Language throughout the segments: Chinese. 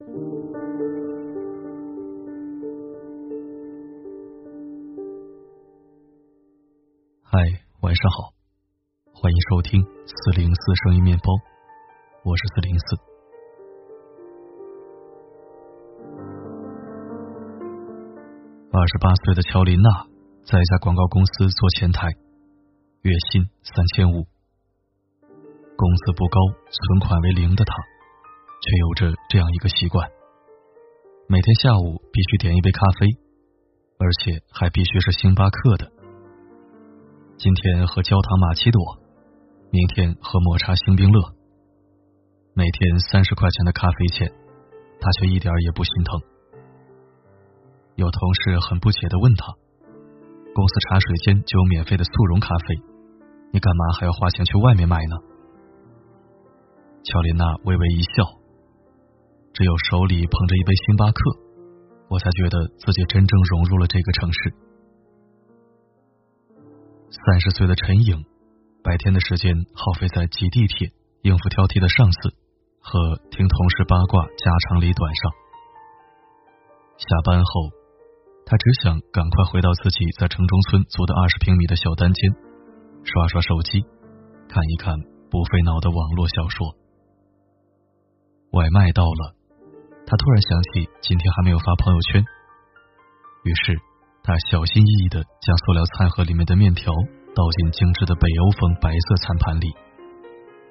嗨，晚上好，欢迎收听四零四声音面包，我是四零四。二十八岁的乔琳娜在一家广告公司做前台，月薪三千五，工资不高，存款为零的她，却有着这样一个习惯：每天下午必须点一杯咖啡，而且还必须是星巴克的。今天喝焦糖玛奇朵，明天喝抹茶星冰乐。每天三十块钱的咖啡钱，他却一点也不心疼。有同事很不解的问他：“公司茶水间就有免费的速溶咖啡，你干嘛还要花钱去外面买呢？”乔琳娜微微一笑：“只有手里捧着一杯星巴克，我才觉得自己真正融入了这个城市。”三十岁的陈颖，白天的时间耗费在挤地铁、应付挑剔的上司和听同事八卦家长里短上。下班后，他只想赶快回到自己在城中村租的二十平米的小单间，刷刷手机，看一看不费脑的网络小说。外卖到了，他突然想起今天还没有发朋友圈，于是。他小心翼翼的将塑料餐盒里面的面条倒进精致的北欧风白色餐盘里，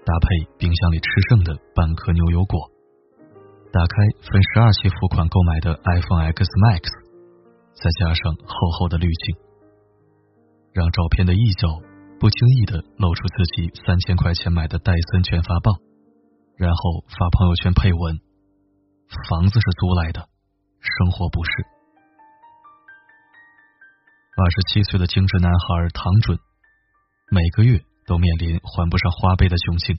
搭配冰箱里吃剩的半颗牛油果，打开分十二期付款购买的 iPhone X Max，再加上厚厚的滤镜，让照片的一角不经意的露出自己三千块钱买的戴森卷发棒，然后发朋友圈配文：房子是租来的，生活不是。二十七岁的精致男孩唐准，每个月都面临还不上花呗的窘境。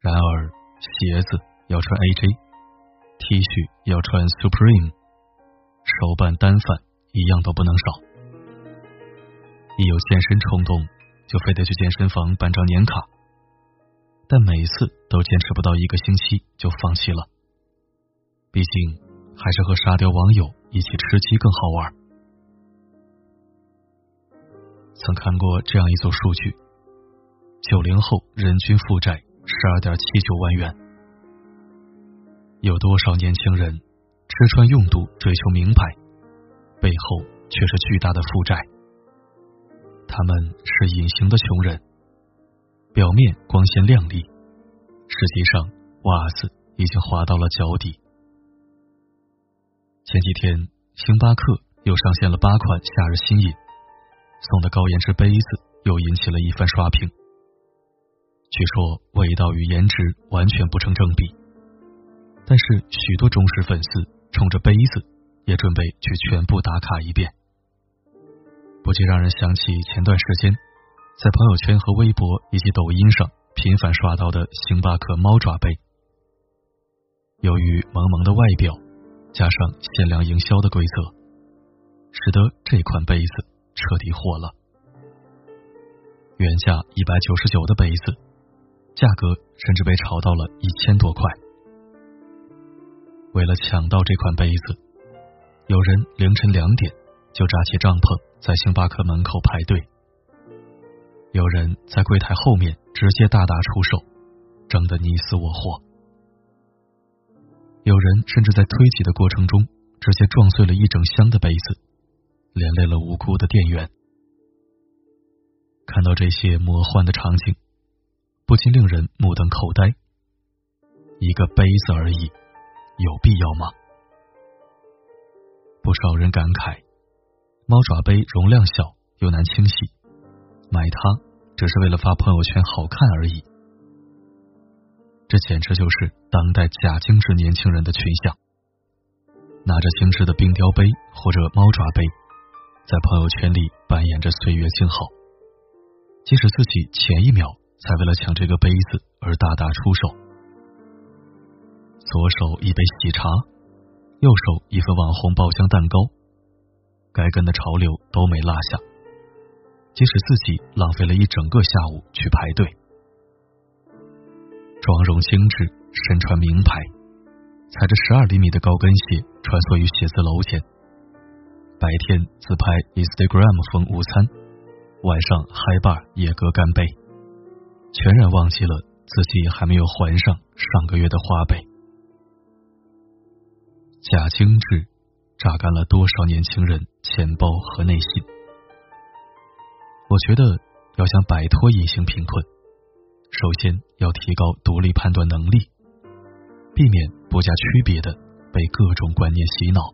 然而，鞋子要穿 AJ，T 恤要穿 Supreme，手办单反一样都不能少。一有健身冲动，就非得去健身房办张年卡，但每次都坚持不到一个星期就放弃了。毕竟，还是和沙雕网友一起吃鸡更好玩。曾看过这样一组数据：九零后人均负债十二点七九万元，有多少年轻人吃穿用度追求名牌，背后却是巨大的负债？他们是隐形的穷人，表面光鲜亮丽，实际上袜子已经滑到了脚底。前几天，星巴克又上线了八款夏日新饮。送的高颜值杯子又引起了一番刷屏。据说味道与颜值完全不成正比，但是许多忠实粉丝冲着杯子也准备去全部打卡一遍，不禁让人想起前段时间在朋友圈和微博以及抖音上频繁刷到的星巴克猫爪杯。由于萌萌的外表加上限量营销的规则，使得这款杯子。彻底火了，原价一百九十九的杯子，价格甚至被炒到了一千多块。为了抢到这款杯子，有人凌晨两点就扎起帐篷在星巴克门口排队，有人在柜台后面直接大打出手，争得你死我活。有人甚至在推挤的过程中直接撞碎了一整箱的杯子。连累了无辜的店员。看到这些魔幻的场景，不禁令人目瞪口呆。一个杯子而已，有必要吗？不少人感慨，猫爪杯容量小又难清洗，买它只是为了发朋友圈好看而已。这简直就是当代假精致年轻人的群像，拿着精致的冰雕杯或者猫爪杯。在朋友圈里扮演着岁月静好，即使自己前一秒才为了抢这个杯子而大打出手，左手一杯喜茶，右手一份网红爆浆蛋糕，该跟的潮流都没落下，即使自己浪费了一整个下午去排队，妆容精致，身穿名牌，踩着十二厘米的高跟鞋穿梭于写字楼前，白天自拍 Instagram 风午餐，晚上嗨吧野歌干杯，全然忘记了自己还没有还上上个月的花呗。假精致榨干了多少年轻人钱包和内心？我觉得要想摆脱隐形贫困，首先要提高独立判断能力，避免不加区别的被各种观念洗脑。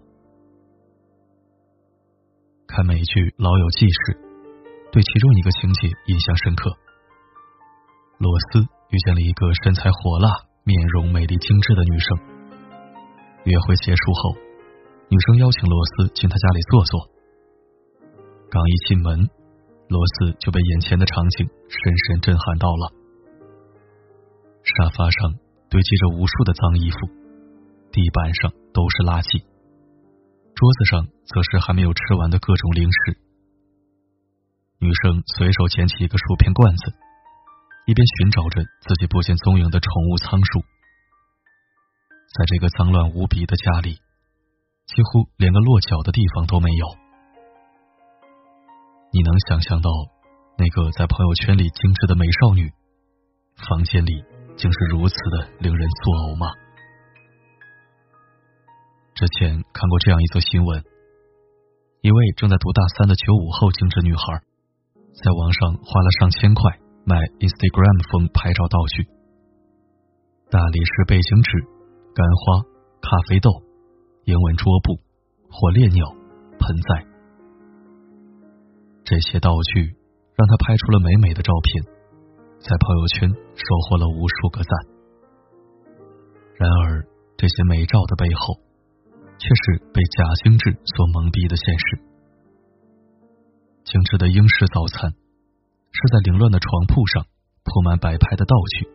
看美剧《老友记》时，对其中一个情节印象深刻：罗斯遇见了一个身材火辣、面容美丽精致的女生。约会结束后，女生邀请罗斯进她家里坐坐。刚一进门，罗斯就被眼前的场景深深震撼到了。沙发上堆积着无数的脏衣服，地板上都是垃圾，桌子上则是还没有吃完的各种零食。女生随手捡起一个薯片罐子，一边寻找着自己不见踪影的宠物仓鼠。在这个脏乱无比的家里，几乎连个落脚的地方都没有。你能想象到那个在朋友圈里精致的美少女，房间里竟是如此的令人作呕吗？之前看过这样一则新闻：一位正在读大三的九五后精致女孩，在网上花了上千块买 Instagram 风拍照道具，大理石背景纸。干花、咖啡豆、英文桌布、火烈鸟、盆栽，这些道具让她拍出了美美的照片，在朋友圈收获了无数个赞。然而，这些美照的背后，却是被假精致所蒙蔽的现实。精致的英式早餐，是在凌乱的床铺上铺满摆拍的道具。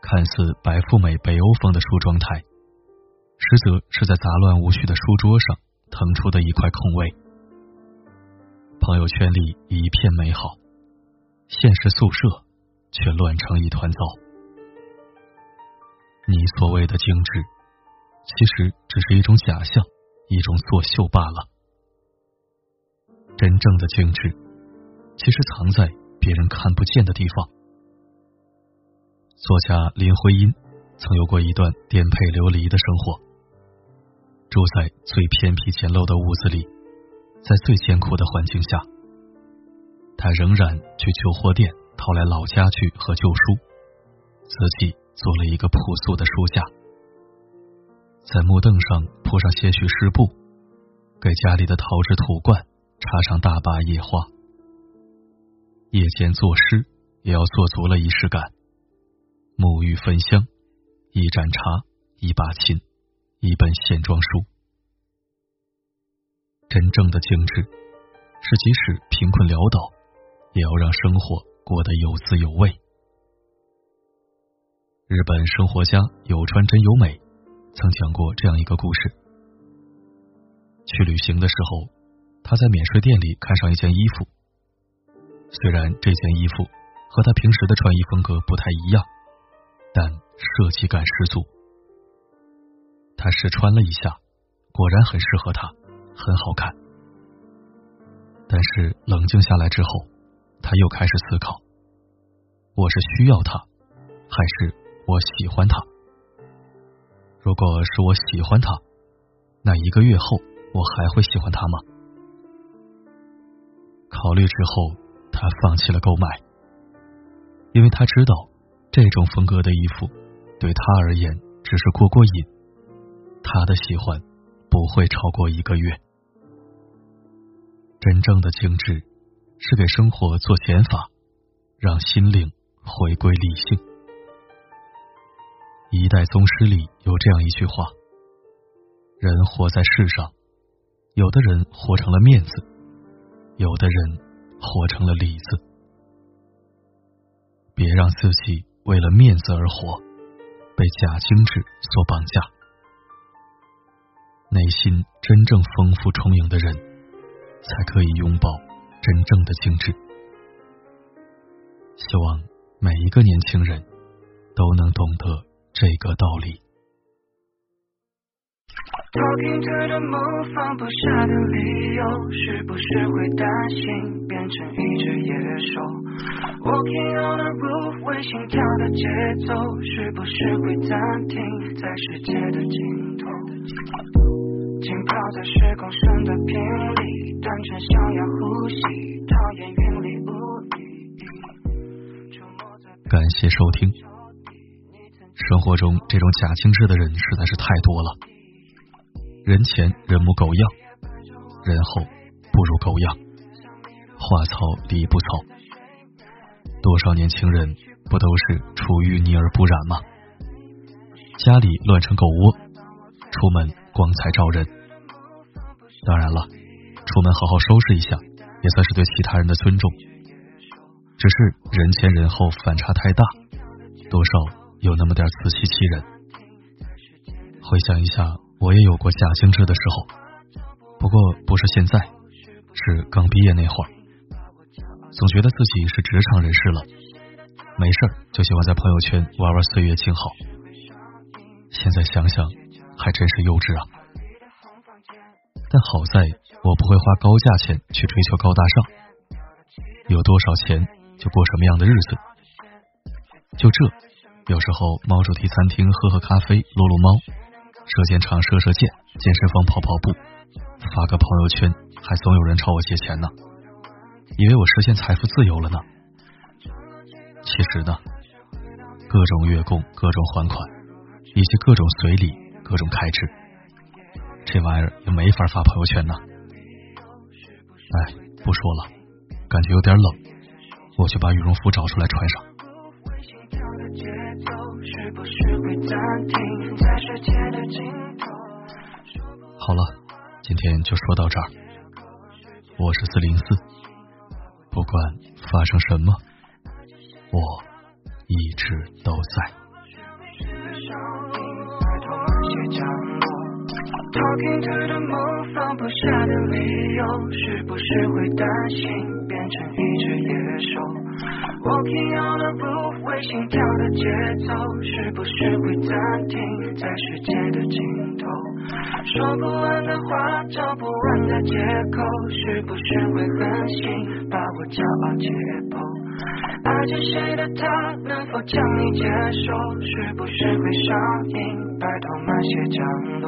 看似白富美北欧风的梳妆台，实则是在杂乱无序的书桌上腾出的一块空位。朋友圈里一片美好，现实宿舍却乱成一团糟。你所谓的精致，其实只是一种假象，一种作秀罢了。真正的精致，其实藏在别人看不见的地方。作家林徽因曾有过一段颠沛流离的生活，住在最偏僻简陋的屋子里，在最艰苦的环境下，他仍然去旧货店淘来老家具和旧书，自己做了一个朴素的书架，在木凳上铺上些许湿布，给家里的陶制土罐插上大把野花，夜间作诗也要做足了仪式感。沐浴焚香，一盏茶，一把琴，一本线装书。真正的精致，是即使贫困潦倒，也要让生活过得有滋有味。日本生活家有川真由美曾讲过这样一个故事：去旅行的时候，他在免税店里看上一件衣服，虽然这件衣服和他平时的穿衣风格不太一样。但设计感十足，他试穿了一下，果然很适合他，很好看。但是冷静下来之后，他又开始思考：我是需要他，还是我喜欢他？如果是我喜欢他，那一个月后我还会喜欢他吗？考虑之后，他放弃了购买，因为他知道。这种风格的衣服，对他而言只是过过瘾，他的喜欢不会超过一个月。真正的精致，是给生活做减法，让心灵回归理性。一代宗师里有这样一句话：人活在世上，有的人活成了面子，有的人活成了里子。别让自己。为了面子而活，被假精致所绑架。内心真正丰富充盈的人，才可以拥抱真正的精致。希望每一个年轻人都能懂得这个道理。Talking to the moon，放不下的理由，是不是会担心变成一只野兽？Walking on the roof，为心跳的节奏，是不是会暂停在世界的尽头？浸泡在的瓶里，单纯想要呼吸，讨厌云里雾里。感谢收听。生活中这种假精致的人实在是太多了。人前人模狗样，人后不如狗样，话糙理不糙。多少年轻人不都是出淤泥而不染吗？家里乱成狗窝，出门光彩照人。当然了，出门好好收拾一下，也算是对其他人的尊重。只是人前人后反差太大，多少有那么点自欺欺人。回想一下。我也有过假精致的时候，不过不是现在，是刚毕业那会儿，总觉得自己是职场人士了，没事就喜欢在朋友圈玩玩岁月静好。现在想想，还真是幼稚啊！但好在我不会花高价钱去追求高大上，有多少钱就过什么样的日子。就这，有时候猫主题餐厅喝喝咖啡，撸撸猫。射箭场射射箭，健身房跑跑步，发个朋友圈，还总有人朝我借钱呢，以为我实现财富自由了呢。其实呢，各种月供、各种还款，以及各种随礼、各种开支，这玩意儿也没法发朋友圈呢。哎，不说了，感觉有点冷，我去把羽绒服找出来穿上。好了，今天就说到这儿。我是四零四，不管发生什么，我一直都在。降落 Talking to the moon，放不下的理由，是不是会担心变成一只野兽？Walking on the roof，为心跳的节奏，是不是会暂停在世界的尽头？说不完的话，找不完的借口，是不是会狠心把我骄傲解剖？爱着谁的他，能否将你接受？是不是会上瘾，拜托慢些降落？